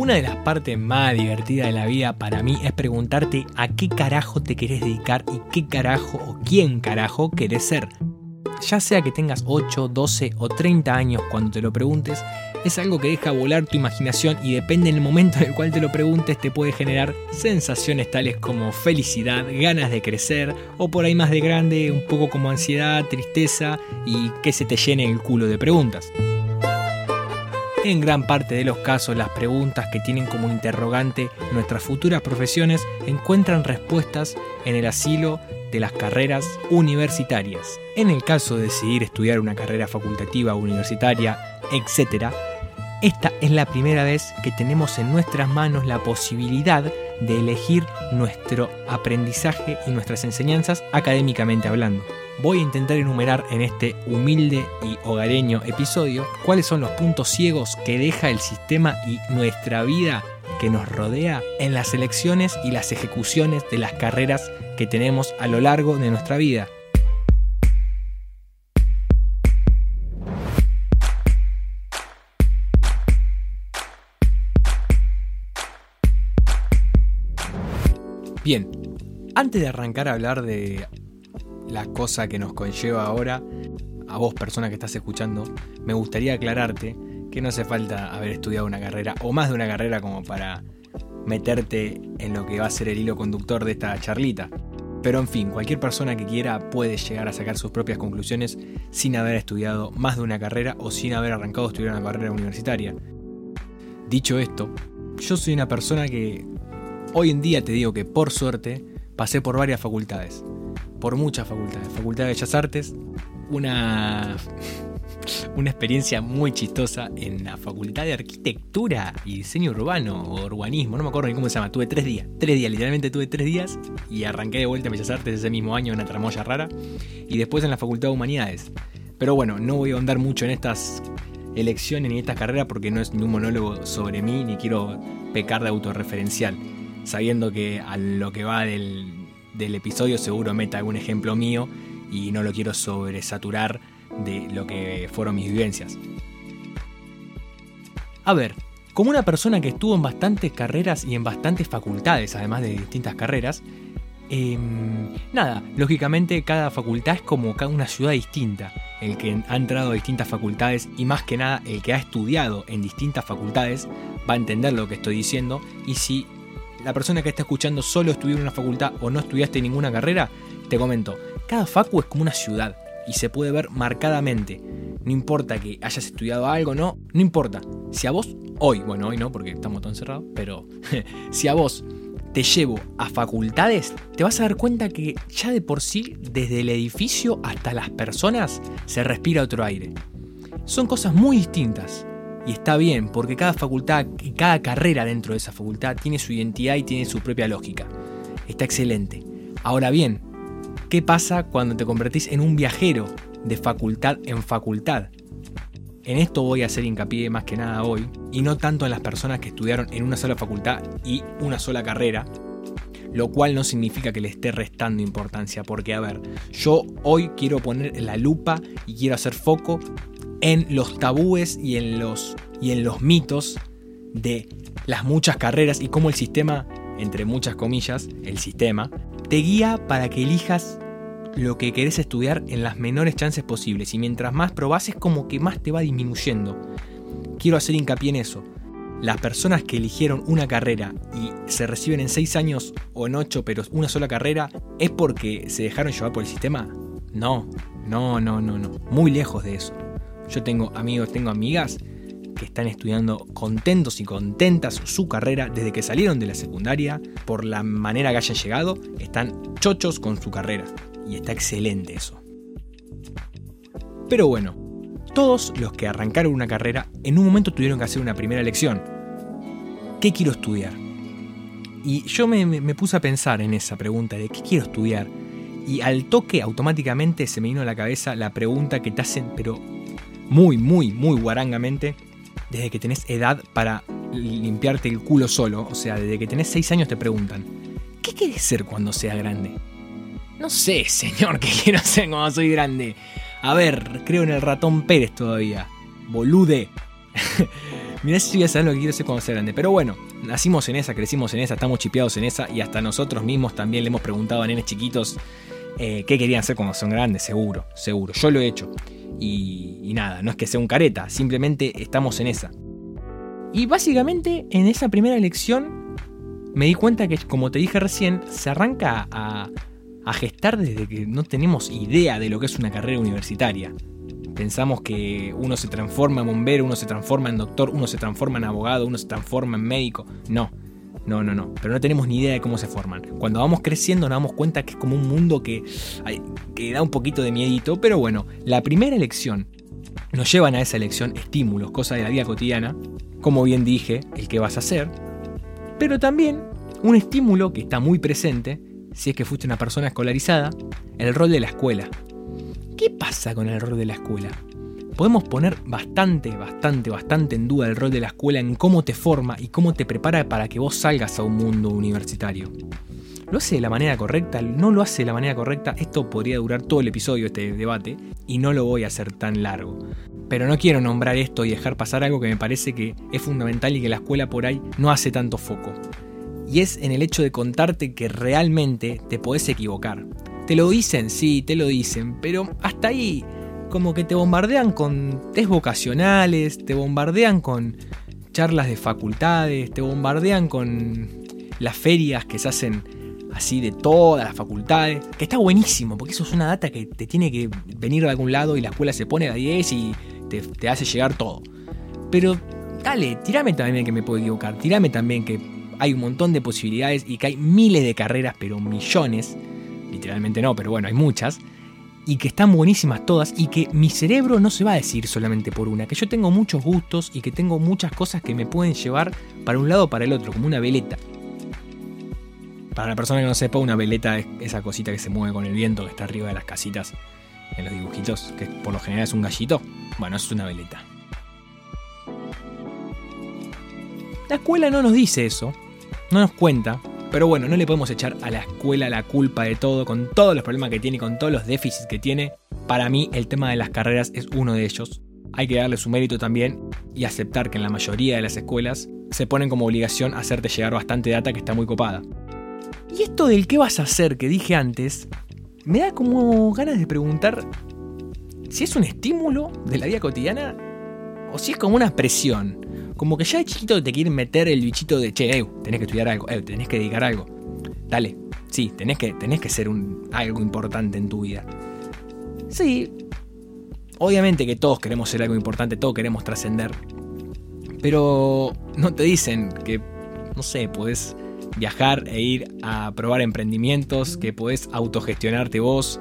Una de las partes más divertidas de la vida para mí es preguntarte a qué carajo te querés dedicar y qué carajo o quién carajo querés ser. Ya sea que tengas 8, 12 o 30 años cuando te lo preguntes, es algo que deja volar tu imaginación y depende del momento en el cual te lo preguntes te puede generar sensaciones tales como felicidad, ganas de crecer o por ahí más de grande un poco como ansiedad, tristeza y que se te llene el culo de preguntas. En gran parte de los casos las preguntas que tienen como interrogante nuestras futuras profesiones encuentran respuestas en el asilo de las carreras universitarias. En el caso de decidir estudiar una carrera facultativa universitaria, etc., esta es la primera vez que tenemos en nuestras manos la posibilidad de elegir nuestro aprendizaje y nuestras enseñanzas académicamente hablando. Voy a intentar enumerar en este humilde y hogareño episodio cuáles son los puntos ciegos que deja el sistema y nuestra vida que nos rodea en las elecciones y las ejecuciones de las carreras que tenemos a lo largo de nuestra vida. Bien, antes de arrancar a hablar de la cosa que nos conlleva ahora, a vos persona que estás escuchando, me gustaría aclararte que no hace falta haber estudiado una carrera o más de una carrera como para meterte en lo que va a ser el hilo conductor de esta charlita. Pero en fin, cualquier persona que quiera puede llegar a sacar sus propias conclusiones sin haber estudiado más de una carrera o sin haber arrancado a estudiar una carrera universitaria. Dicho esto, yo soy una persona que Hoy en día te digo que por suerte pasé por varias facultades, por muchas facultades. Facultad de Bellas Artes, una, una experiencia muy chistosa en la Facultad de Arquitectura y Diseño Urbano o Urbanismo, no me acuerdo ni cómo se llama, tuve tres días, tres días, literalmente tuve tres días y arranqué de vuelta a Bellas Artes ese mismo año, una tramoya rara, y después en la Facultad de Humanidades. Pero bueno, no voy a andar mucho en estas elecciones ni en estas carreras porque no es ni un monólogo sobre mí ni quiero pecar de autorreferencial sabiendo que a lo que va del, episodio seguro meta algún ejemplo mío y no lo quiero sobresaturar de lo que fueron mis vivencias. A ver, como una persona que estuvo en bastantes carreras y en bastantes facultades, además de distintas carreras, em, nada, lógicamente cada facultad es como una ciudad distinta. El que ha entrado a distintas facultades y más que nada el que ha estudiado en distintas facultades va a entender lo que estoy diciendo y si la persona que está escuchando solo estudió en una facultad o no estudiaste ninguna carrera, te comento, cada facu es como una ciudad y se puede ver marcadamente. No importa que hayas estudiado algo, no, no importa. Si a vos, hoy, bueno, hoy no porque estamos tan cerrados, pero si a vos te llevo a facultades, te vas a dar cuenta que ya de por sí, desde el edificio hasta las personas, se respira otro aire. Son cosas muy distintas. Y está bien, porque cada facultad y cada carrera dentro de esa facultad tiene su identidad y tiene su propia lógica. Está excelente. Ahora bien, ¿qué pasa cuando te convertís en un viajero de facultad en facultad? En esto voy a hacer hincapié más que nada hoy, y no tanto en las personas que estudiaron en una sola facultad y una sola carrera, lo cual no significa que le esté restando importancia, porque a ver, yo hoy quiero poner la lupa y quiero hacer foco en los tabúes y en los, y en los mitos de las muchas carreras y cómo el sistema, entre muchas comillas, el sistema, te guía para que elijas lo que querés estudiar en las menores chances posibles y mientras más probás es como que más te va disminuyendo. Quiero hacer hincapié en eso. Las personas que eligieron una carrera y se reciben en 6 años o en 8 pero una sola carrera, ¿es porque se dejaron llevar por el sistema? No, no, no, no, no. Muy lejos de eso. Yo tengo amigos, tengo amigas que están estudiando contentos y contentas su carrera desde que salieron de la secundaria, por la manera que hayan llegado, están chochos con su carrera. Y está excelente eso. Pero bueno, todos los que arrancaron una carrera en un momento tuvieron que hacer una primera elección. ¿Qué quiero estudiar? Y yo me, puse a pensar en esa pregunta de qué quiero estudiar. Y al toque automáticamente se me vino a la cabeza la pregunta que te hacen, pero muy, muy, muy guarangamente desde que tenés edad para limpiarte el culo solo. O sea, desde que tenés 6 años te preguntan, ¿qué quieres ser cuando seas grande? No sé, señor, qué quiero ser cuando soy grande. A ver, creo en el ratón Pérez todavía. Bolude. Mirá si voy a lo que quiero hacer cuando sea grande. Pero bueno, nacimos en esa, crecimos en esa, estamos chipeados en esa y hasta nosotros mismos también le hemos preguntado a nenes chiquitos eh, qué querían hacer cuando son grandes, seguro, seguro. Yo lo he hecho. Y, y nada, no es que sea un careta, simplemente estamos en esa. Y básicamente en esa primera elección me di cuenta que, como te dije recién, se arranca a, a gestar desde que no tenemos idea de lo que es una carrera universitaria. Pensamos que uno se transforma en bombero, uno se transforma en doctor, uno se transforma en abogado, uno se transforma en médico. No, no, no, no. Pero no tenemos ni idea de cómo se forman. Cuando vamos creciendo nos damos cuenta que es como un mundo que, que da un poquito de miedito. Pero bueno, la primera elección nos llevan a esa elección estímulos, cosas de la vida cotidiana. Como bien dije, el que vas a hacer. Pero también un estímulo que está muy presente, si es que fuiste una persona escolarizada, el rol de la escuela. ¿Qué pasa con el rol de la escuela? Podemos poner bastante, bastante, bastante en duda el rol de la escuela en cómo te forma y cómo te prepara para que vos salgas a un mundo universitario. ¿Lo hace de la manera correcta? ¿No lo hace de la manera correcta? Esto podría durar todo el episodio, este debate, y no lo voy a hacer tan largo. Pero no quiero nombrar esto y dejar pasar algo que me parece que es fundamental y que la escuela por ahí no hace tanto foco. Y es en el hecho de contarte que realmente te podés equivocar. Te lo dicen, sí, te lo dicen, pero hasta ahí como que te bombardean con test vocacionales, te bombardean con charlas de facultades, te bombardean con las ferias que se hacen así de todas las facultades, que está buenísimo, porque eso es una data que te tiene que venir de algún lado y la escuela se pone a 10 y te, hace llegar todo. Pero dale, tirame también que me puedo equivocar, tirame también que hay un montón de posibilidades y que hay miles de carreras, pero millones, literalmente no, pero bueno, hay muchas, y que están buenísimas todas y que mi cerebro no se va a decir solamente por una, que yo tengo muchos gustos y que tengo muchas cosas que me pueden llevar para un lado o para el otro, como una veleta. Para la persona que no sepa, una veleta es esa cosita que se mueve con el viento que está arriba de las casitas en los dibujitos, que por lo general es un gallito. Bueno, es una veleta. La escuela no nos dice eso, no nos cuenta, pero bueno, no le podemos echar a la escuela la culpa de todo, con todos los problemas que tiene, con todos los déficits que tiene. Para mí el tema de las carreras es uno de ellos. Hay que darle su mérito también y aceptar que en la mayoría de las escuelas se ponen como obligación hacerte llegar bastante data que está muy copada. Y esto del qué vas a hacer que dije antes, me da como ganas de preguntar si es un estímulo de la vida cotidiana o si es como una presión como que ya de chiquito te quieren meter el bichito de, che, tenés que estudiar algo, tenés que dedicar algo. Dale, sí, tenés que, tenés que ser un, algo importante en tu vida. Sí, obviamente que todos queremos ser algo importante, todos queremos trascender. Pero no te dicen que, no sé, puedes viajar e ir a probar emprendimientos, que podés autogestionarte vos.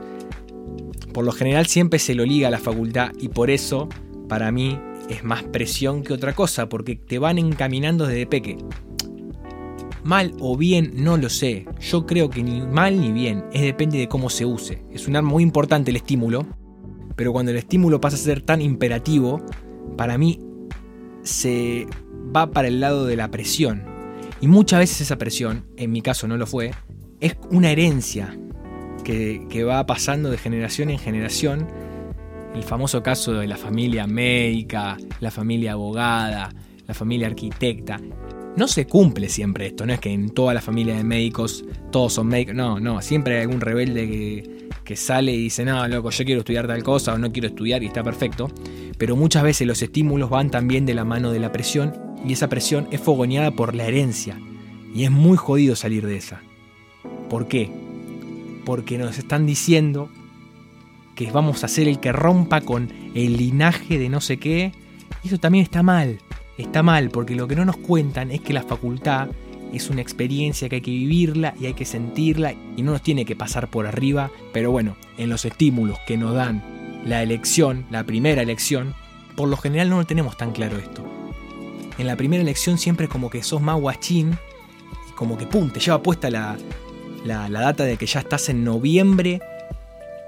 Por lo general siempre se lo liga a la facultad y por eso, para mí, es más presión que otra cosa, porque te van encaminando desde peque. Mal o bien, no lo sé. Yo creo que ni mal ni bien, es depende de cómo se use. Es un arma muy importante el estímulo, pero cuando el estímulo pasa a ser tan imperativo, para mí se va para el lado de la presión. Y muchas veces esa presión, en mi caso no lo fue, es una herencia que, que va pasando de generación en generación el famoso caso de la familia médica, la familia abogada, la familia arquitecta. No se cumple siempre esto, no es que en toda la familia de médicos todos son médicos, no, no, siempre hay algún rebelde que, que sale y dice, no, loco, yo quiero estudiar tal cosa o no quiero estudiar y está perfecto, pero muchas veces los estímulos van también de la mano de la presión y esa presión es fogoneada por la herencia y es muy jodido salir de esa. ¿Por qué? Porque nos están diciendo que vamos a ser el que rompa con el linaje de no sé qué. Y eso también está mal. Está mal porque lo que no nos cuentan es que la facultad es una experiencia que hay que vivirla y hay que sentirla y no nos tiene que pasar por arriba. Pero bueno, en los estímulos que nos dan la elección, la primera elección, por lo general no lo tenemos tan claro esto. En la primera elección siempre como que sos más guachín y como que pum, te lleva puesta la, la, la data de que ya estás en noviembre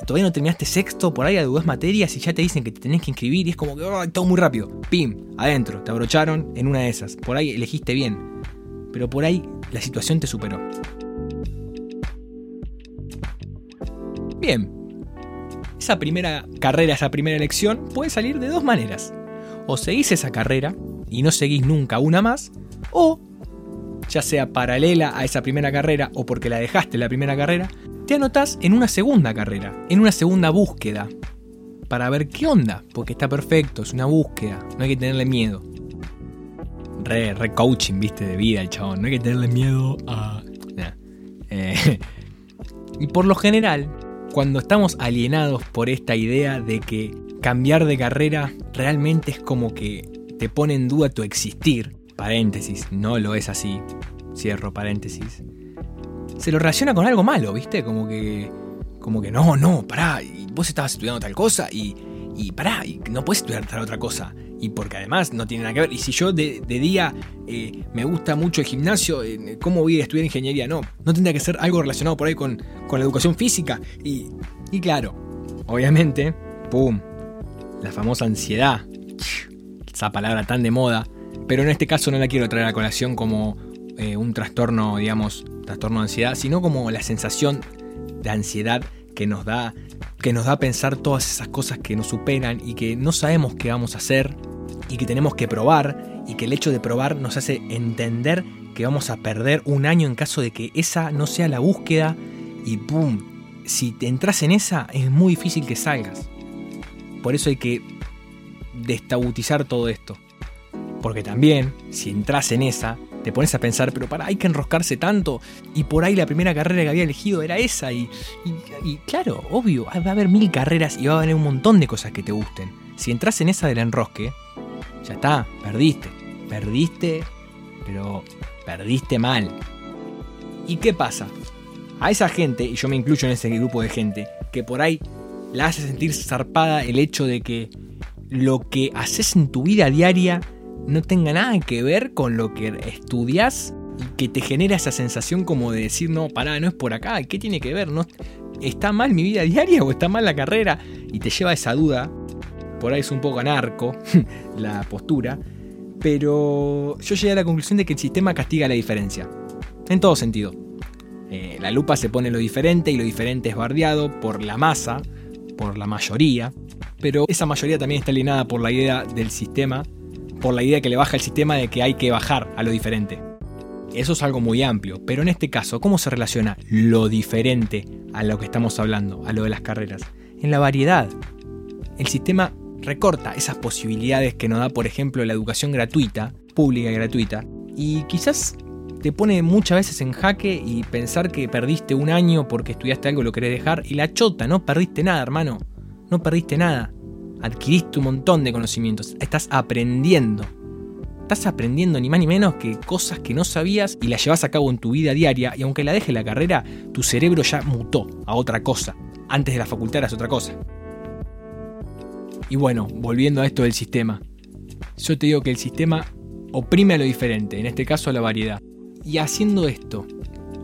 todavía no terminaste sexto, por ahí dos materias y ya te dicen que te tenés que inscribir y es como que todo muy rápido. Pim, adentro, te abrocharon en una de esas. Por ahí elegiste bien, pero por ahí la situación te superó. Bien, esa primera carrera, esa primera elección puede salir de dos maneras. O seguís esa carrera y no seguís nunca una más, o ya sea paralela a esa primera carrera o porque la dejaste la primera carrera, te anotás en una segunda carrera, en una segunda búsqueda, para ver qué onda, porque está perfecto, es una búsqueda, no hay que tenerle miedo. Re, re coaching, viste, de vida el chabón, no hay que tenerle miedo a... Eh, y por lo general, cuando estamos alienados por esta idea de que cambiar de carrera realmente es como que te pone en duda tu existir, paréntesis, no lo es así, cierro paréntesis, se lo relaciona con algo malo, ¿viste? Como que, como que no, no, pará, vos estabas estudiando tal cosa y, y pará, y no puedes estudiar tal otra cosa. Y porque además no tiene nada que ver. Y si yo de, día eh, me gusta mucho el gimnasio, eh, ¿cómo voy a estudiar ingeniería? No, no tendría que ser algo relacionado por ahí con, con la educación física. Y, y claro, obviamente, ¡pum! La famosa ansiedad. Esa palabra tan de moda. Pero en este caso no la quiero traer a colación como eh, un trastorno, digamos, trastorno de ansiedad, sino como la sensación de ansiedad que nos da que nos da a pensar todas esas cosas que nos superan y que no sabemos qué vamos a hacer y que tenemos que probar y que el hecho de probar nos hace entender que vamos a perder un año en caso de que esa no sea la búsqueda y ¡pum! Si te entras en esa es muy difícil que salgas. Por eso hay que destabutizar todo esto. Porque también, si entras en esa, te pones a pensar, pero para, hay que enroscarse tanto. Y por ahí la primera carrera que había elegido era esa. Y, y, claro, obvio, va a haber mil carreras y va a haber un montón de cosas que te gusten. Si entras en esa del enrosque, ya está, perdiste. Perdiste, pero perdiste mal. ¿Y qué pasa? A esa gente, y yo me incluyo en ese grupo de gente, que por ahí la hace sentir zarpada el hecho de que lo que haces en tu vida diaria no tenga nada que ver con lo que estudias y que te genera esa sensación como de decir, no, pará, no es por acá, ¿qué tiene que ver? ¿No, ¿Está mal mi vida diaria o está mal la carrera? Y te lleva esa duda. Por ahí es un poco anarco la postura. Pero yo llegué a la conclusión de que el sistema castiga la diferencia. En todo sentido. Eh, la lupa se pone lo diferente y lo diferente es bardeado por la masa, por la mayoría. Pero esa mayoría también está alineada por la idea del sistema por la idea que le baja el sistema de que hay que bajar a lo diferente. Eso es algo muy amplio, pero en este caso, ¿cómo se relaciona lo diferente a lo que estamos hablando, a lo de las carreras? En la variedad. El sistema recorta esas posibilidades que nos da, por ejemplo, la educación gratuita, pública y gratuita, y quizás te pone muchas veces en jaque y pensar que perdiste un año porque estudiaste algo y lo querés dejar, y la chota, no perdiste nada, hermano, no perdiste nada adquiriste un montón de conocimientos, estás aprendiendo. Estás aprendiendo ni más ni menos que cosas que no sabías y las llevas a cabo en tu vida diaria y aunque la dejes la carrera, tu cerebro ya mutó a otra cosa. Antes de la facultad eras otra cosa. Y bueno, volviendo a esto del sistema. Yo te digo que el sistema oprime a lo diferente, en este caso a la variedad. Y haciendo esto,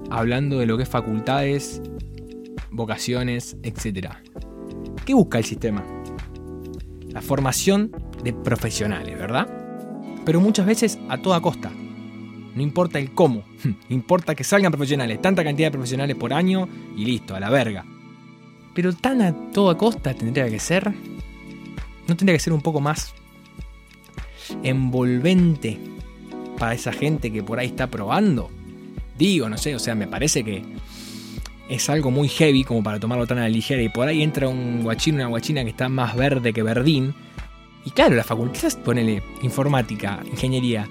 hablando de lo que es facultades, vocaciones, etc. ¿Qué busca el sistema? La formación de profesionales, ¿verdad? Pero muchas veces a toda costa. No importa el cómo, importa que salgan profesionales, tanta cantidad de profesionales por año y listo, a la verga. Pero tan a toda costa tendría que ser. ¿No tendría que ser un poco más envolvente para esa gente que por ahí está probando? Digo, no sé, o sea, me parece que es algo muy heavy como para tomarlo tan a la ligera y por ahí entra un guachino, una guachina que está más verde que verdín. Y claro, las facultades, ponele informática, ingeniería,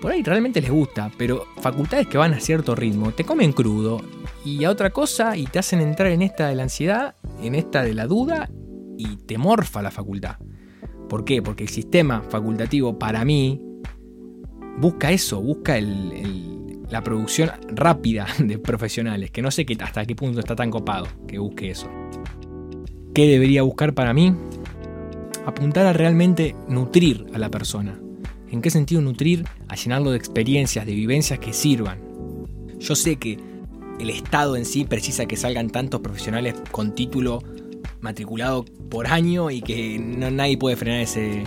por ahí realmente les gusta, pero facultades que van a cierto ritmo te comen crudo y a otra cosa y te hacen entrar en esta de la ansiedad, en esta de la duda y te morfa la facultad. ¿Por qué? Porque el sistema facultativo para mí busca eso, busca el la producción rápida de profesionales, que no sé qué, hasta qué punto está tan copado que busque eso. ¿Qué debería buscar para mí? Apuntar a realmente nutrir a la persona. ¿En qué sentido nutrir? A llenarlo de experiencias, de vivencias que sirvan. Yo sé que el Estado en sí precisa que salgan tantos profesionales con título matriculado por año y que no, nadie puede frenar ese,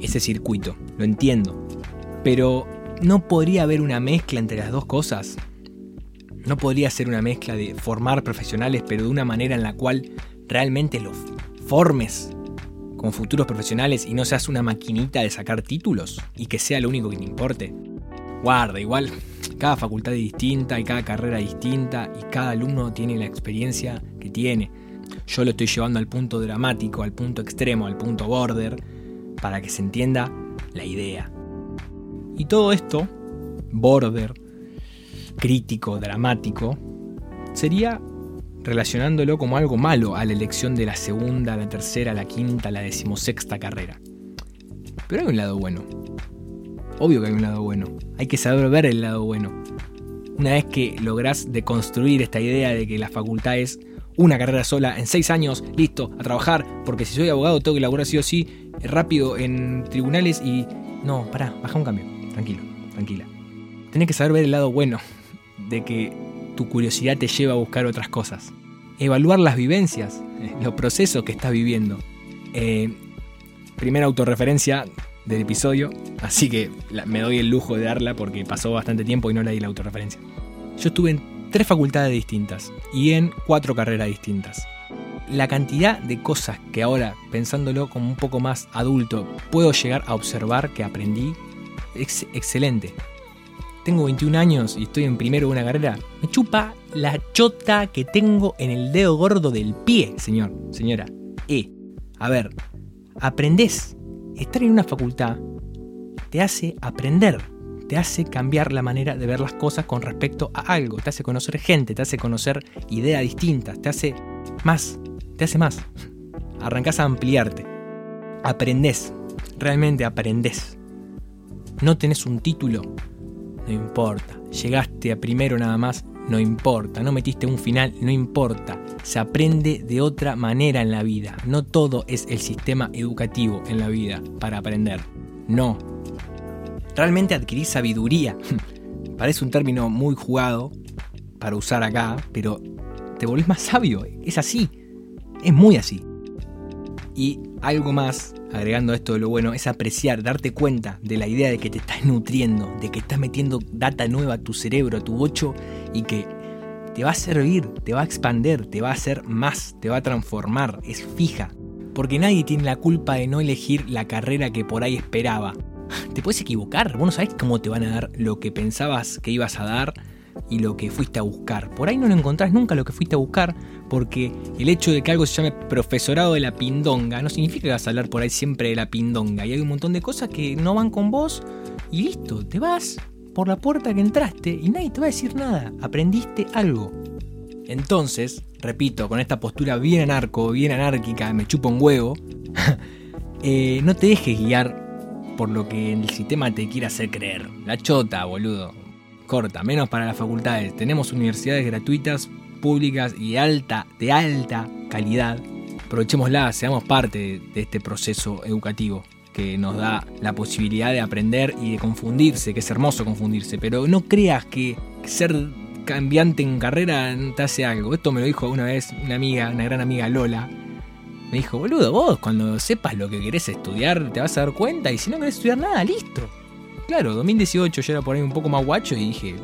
ese circuito. Lo entiendo. Pero ¿No podría haber una mezcla entre las dos cosas? ¿No podría ser una mezcla de formar profesionales pero de una manera en la cual realmente los formes como futuros profesionales y no seas una maquinita de sacar títulos y que sea lo único que te importe. Guarda, igual, cada facultad es distinta y cada carrera es distinta y cada alumno tiene la experiencia que tiene. Yo lo estoy llevando al punto dramático, al punto extremo, al punto border, para que se entienda la idea. Y todo esto, border, crítico, dramático, sería relacionándolo como algo malo a la elección de la segunda, la tercera, la quinta, la decimosexta carrera. Pero hay un lado bueno. Obvio que hay un lado bueno. Hay que saber ver el lado bueno. Una vez que lográs deconstruir esta idea de que la facultad es una carrera sola en seis años, listo, a trabajar, porque si soy abogado tengo que laburar sí o sí, rápido en tribunales y... No, pará, baja un cambio. Tranquilo, tranquila. Tenés que saber ver el lado bueno de que tu curiosidad te lleva a buscar otras cosas. Evaluar las vivencias, eh, los procesos que estás viviendo. Eh, primera autorreferencia del episodio, así que me doy el lujo de darla porque pasó bastante tiempo y no le di la autorreferencia. Yo estuve en tres facultades distintas y en cuatro carreras distintas. La cantidad de cosas que ahora, pensándolo como un poco más adulto, puedo llegar a observar que aprendí es excelente tengo 21 años y estoy en primero de una carrera, me chupa la chota que tengo en el dedo gordo del pie, señor, señora. Eh, a ver, aprendés. Estar en una facultad te hace aprender, te hace cambiar la manera de ver las cosas con respecto a algo, te hace conocer gente, te hace conocer ideas distintas, te hace más, te hace más. Arrancás a ampliarte. Aprendés, realmente aprendés. No tenés un título, no importa. Llegaste a primero nada más, no importa. No metiste un final, no importa. Se aprende de otra manera en la vida. No todo es el sistema educativo en la vida para aprender. No. Realmente adquirir sabiduría. Parece un término muy jugado para usar acá, pero te volvés más sabio. Es así. Es muy así. Y algo más, agregando esto de lo bueno, es apreciar, darte cuenta de la idea de que te estás nutriendo, de que estás metiendo data nueva a tu cerebro, a tu bocho, y que te va a servir, te va a expander, te va a hacer más, te va a transformar, es fija. Porque nadie tiene la culpa de no elegir la carrera que por ahí esperaba. Te puedes equivocar, vos no sabés cómo te van a dar lo que pensabas que ibas a dar y lo que fuiste a buscar. Por ahí no lo encontrás nunca lo que fuiste a buscar, porque el hecho de que algo se llame profesorado de la pindonga no significa que vas a hablar por ahí siempre de la pindonga. Y hay un montón de cosas que no van con vos y listo, te vas por la puerta que entraste y nadie te va a decir nada. Aprendiste algo. Entonces, repito, con esta postura bien anarco, bien anárquica, me chupa un huevo, eh, no te dejes guiar por lo que el sistema te quiera hacer creer. La chota, boludo corta, menos para las facultades. Tenemos universidades gratuitas, públicas y alta, de alta calidad. Aprovechémosla, seamos parte de este proceso educativo que nos da la posibilidad de aprender y de confundirse, que es hermoso confundirse, pero no creas que ser cambiante en carrera te hace algo. Esto me lo dijo una vez una amiga, una gran amiga Lola. Me dijo, boludo, vos cuando sepas lo que querés estudiar te vas a dar cuenta y si no querés estudiar nada, listo claro, 2018 yo era por ahí un poco más guacho y dije,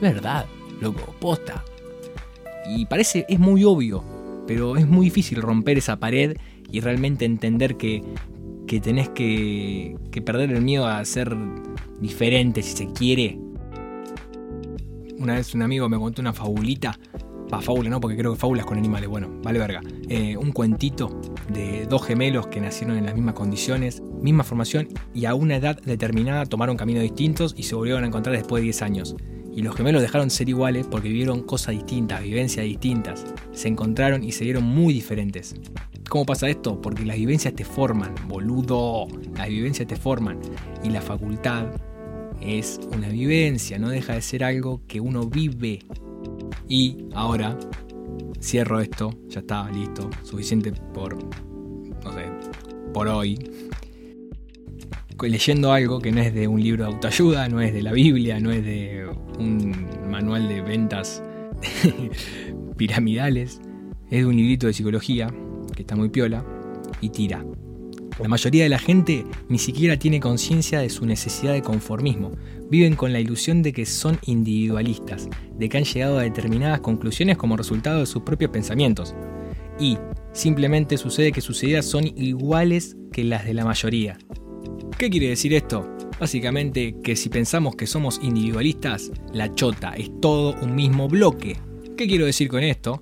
verdad, loco, posta. Y parece, es muy obvio, pero es muy difícil romper esa pared y realmente entender que, que tenés que, que perder el miedo a ser diferente si se quiere. Una vez un amigo me contó una fabulita Va, fábula no, porque creo que fábulas con animales. Bueno, vale verga. Eh, un cuentito de dos gemelos que nacieron en las mismas condiciones, misma formación y a una edad determinada tomaron caminos distintos y se volvieron a encontrar después de 10 años. Y los gemelos dejaron de ser iguales porque vivieron cosas distintas, vivencias distintas. Se encontraron y se dieron muy diferentes. ¿Cómo pasa esto? Porque las vivencias te forman, boludo. Las vivencias te forman. Y la facultad es una vivencia, no deja de ser algo que uno vive y ahora cierro esto, ya está, listo, suficiente por, no sé, por hoy. Leyendo algo que no es de un libro de autoayuda, no es de la Biblia, no es de un manual de ventas piramidales, es de un librito de psicología que está muy piola y tira. La mayoría de la gente ni siquiera tiene conciencia de su necesidad de conformismo. Viven con la ilusión de que son individualistas, de que han llegado a determinadas conclusiones como resultado de sus propios pensamientos. y simplemente sucede que sus ideas son iguales que las de la mayoría. ¿Qué quiere decir esto? Básicamente que si pensamos que somos individualistas, la chota es todo un mismo bloque. ¿Qué quiero decir con esto?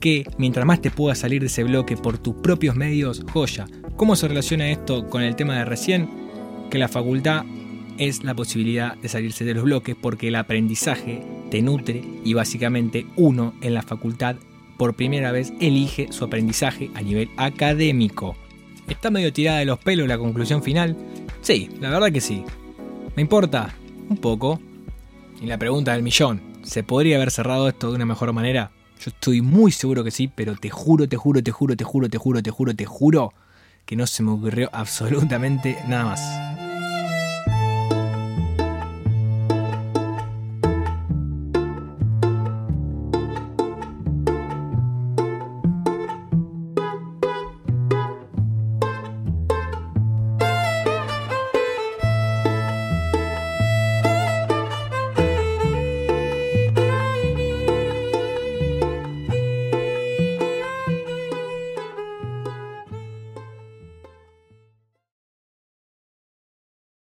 Que mientras más te puedas salir de ese bloque por tus propios medios, joya. ¿Cómo se relaciona esto con el tema de recién? Que la facultad es la posibilidad de salirse de los bloques porque el aprendizaje te nutre y básicamente uno en la facultad por primera vez elige su aprendizaje a nivel académico. ¿Está medio tirada de los pelos la conclusión final? Sí, la verdad que sí. ¿Me importa? Un poco. Y la pregunta del millón, ¿se podría haber cerrado esto de una mejor manera? Yo estoy muy seguro que sí, pero te juro, te juro, te juro, te juro, te juro, te juro, te juro que no se me ocurrió absolutamente nada más.